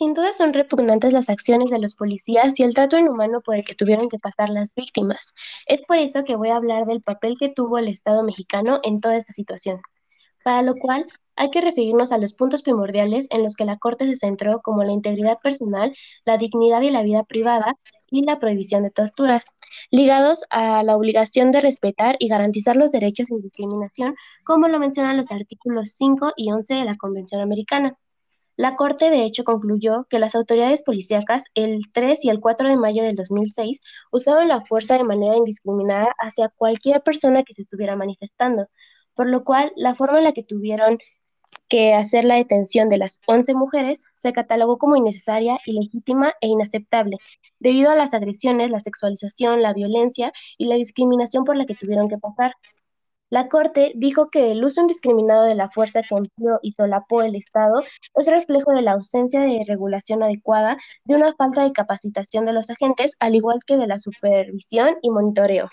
Sin duda son repugnantes las acciones de los policías y el trato inhumano por el que tuvieron que pasar las víctimas. Es por eso que voy a hablar del papel que tuvo el Estado mexicano en toda esta situación, para lo cual hay que referirnos a los puntos primordiales en los que la Corte se centró como la integridad personal, la dignidad y la vida privada y la prohibición de torturas, ligados a la obligación de respetar y garantizar los derechos sin discriminación, como lo mencionan los artículos 5 y 11 de la Convención Americana. La Corte, de hecho, concluyó que las autoridades policíacas el 3 y el 4 de mayo del 2006 usaban la fuerza de manera indiscriminada hacia cualquier persona que se estuviera manifestando, por lo cual la forma en la que tuvieron que hacer la detención de las 11 mujeres se catalogó como innecesaria, ilegítima e inaceptable, debido a las agresiones, la sexualización, la violencia y la discriminación por la que tuvieron que pasar. La Corte dijo que el uso indiscriminado de la fuerza que empleó y solapó el Estado es reflejo de la ausencia de regulación adecuada, de una falta de capacitación de los agentes, al igual que de la supervisión y monitoreo.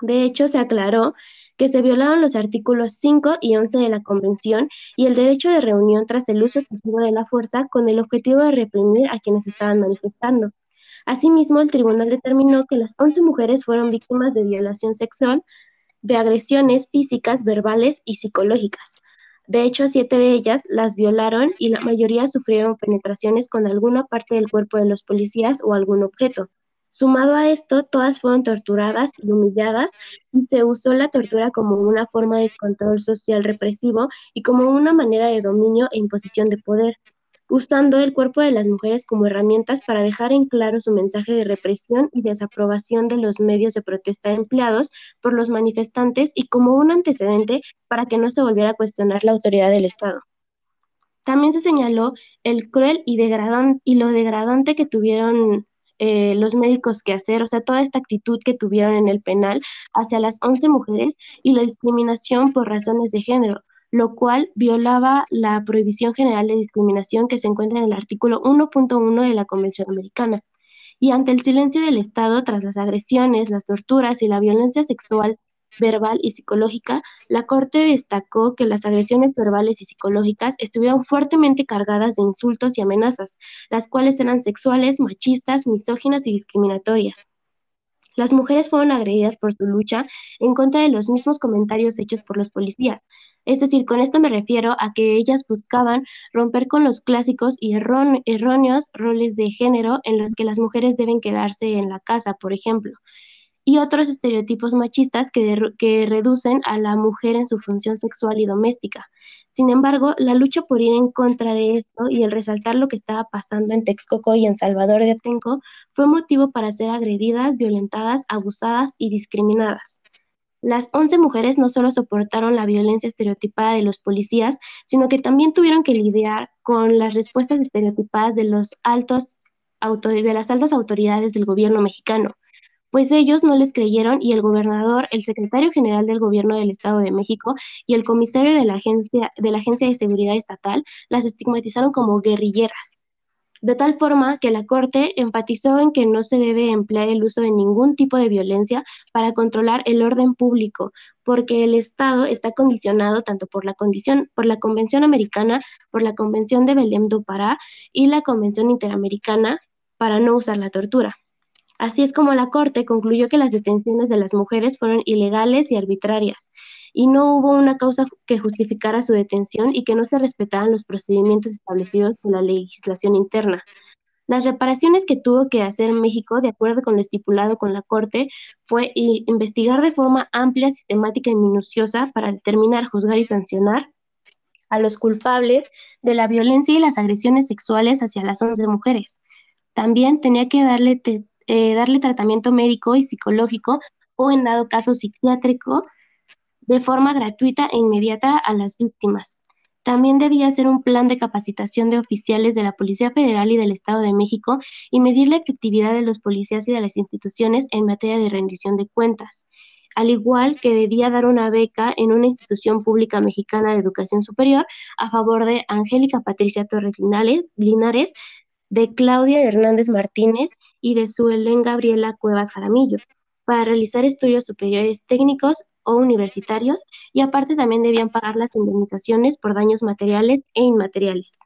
De hecho, se aclaró que se violaron los artículos 5 y 11 de la Convención y el derecho de reunión tras el uso excesivo de la fuerza con el objetivo de reprimir a quienes estaban manifestando. Asimismo, el tribunal determinó que las 11 mujeres fueron víctimas de violación sexual, de agresiones físicas, verbales y psicológicas. De hecho, siete de ellas las violaron y la mayoría sufrieron penetraciones con alguna parte del cuerpo de los policías o algún objeto. Sumado a esto, todas fueron torturadas y humilladas y se usó la tortura como una forma de control social represivo y como una manera de dominio e imposición de poder usando el cuerpo de las mujeres como herramientas para dejar en claro su mensaje de represión y desaprobación de los medios de protesta empleados por los manifestantes y como un antecedente para que no se volviera a cuestionar la autoridad del Estado. También se señaló el cruel y, y lo degradante que tuvieron eh, los médicos que hacer, o sea, toda esta actitud que tuvieron en el penal hacia las 11 mujeres y la discriminación por razones de género, lo cual violaba la prohibición general de discriminación que se encuentra en el artículo 1.1 de la Convención Americana. Y ante el silencio del Estado tras las agresiones, las torturas y la violencia sexual, verbal y psicológica, la Corte destacó que las agresiones verbales y psicológicas estuvieron fuertemente cargadas de insultos y amenazas, las cuales eran sexuales, machistas, misóginas y discriminatorias. Las mujeres fueron agredidas por su lucha en contra de los mismos comentarios hechos por los policías. Es decir, con esto me refiero a que ellas buscaban romper con los clásicos y erróneos roles de género en los que las mujeres deben quedarse en la casa, por ejemplo y otros estereotipos machistas que, reducen a la mujer en su función sexual y doméstica. Sin embargo, la lucha por ir en contra de esto y el resaltar lo que estaba pasando en Texcoco y en Salvador de Atenco fue motivo para ser agredidas, violentadas, abusadas y discriminadas. Las 11 mujeres no solo soportaron la violencia estereotipada de los policías, sino que también tuvieron que lidiar con las respuestas estereotipadas de los altos de las altas autoridades del gobierno mexicano, pues ellos no les creyeron y el gobernador, el secretario general del gobierno del Estado de México y el comisario de la agencia de, la agencia de Seguridad Estatal las estigmatizaron como guerrilleras. De tal forma que la Corte enfatizó en que no se debe emplear el uso de ningún tipo de violencia para controlar el orden público, porque el Estado está condicionado tanto por la, condición, por la Convención Americana, por la Convención de Belém do Pará y la Convención Interamericana para no usar la tortura. Así es como la Corte concluyó que las detenciones de las mujeres fueron ilegales y arbitrarias, y no hubo una causa que justificara su detención y que no se respetaran los procedimientos establecidos por la legislación interna. Las reparaciones que tuvo que hacer México, de acuerdo con lo estipulado con la Corte, fue investigar de forma amplia, sistemática y minuciosa para determinar, juzgar y sancionar a los culpables de la violencia y las agresiones sexuales hacia las 11 mujeres. También tenía que darle eh, darle tratamiento médico y psicológico o en dado caso psiquiátrico de forma gratuita e inmediata a las víctimas. También debía hacer un plan de capacitación de oficiales de la Policía Federal y del Estado de México y medir la efectividad de los policías y de las instituciones en materia de rendición de cuentas, al igual que debía dar una beca en una institución pública mexicana de educación superior a favor de Angélica Patricia Torres Linares, de Claudia Hernández Martínez y de Suelen Gabriela Cuevas Jaramillo para realizar estudios superiores técnicos o universitarios y aparte también debían pagar las indemnizaciones por daños materiales e inmateriales.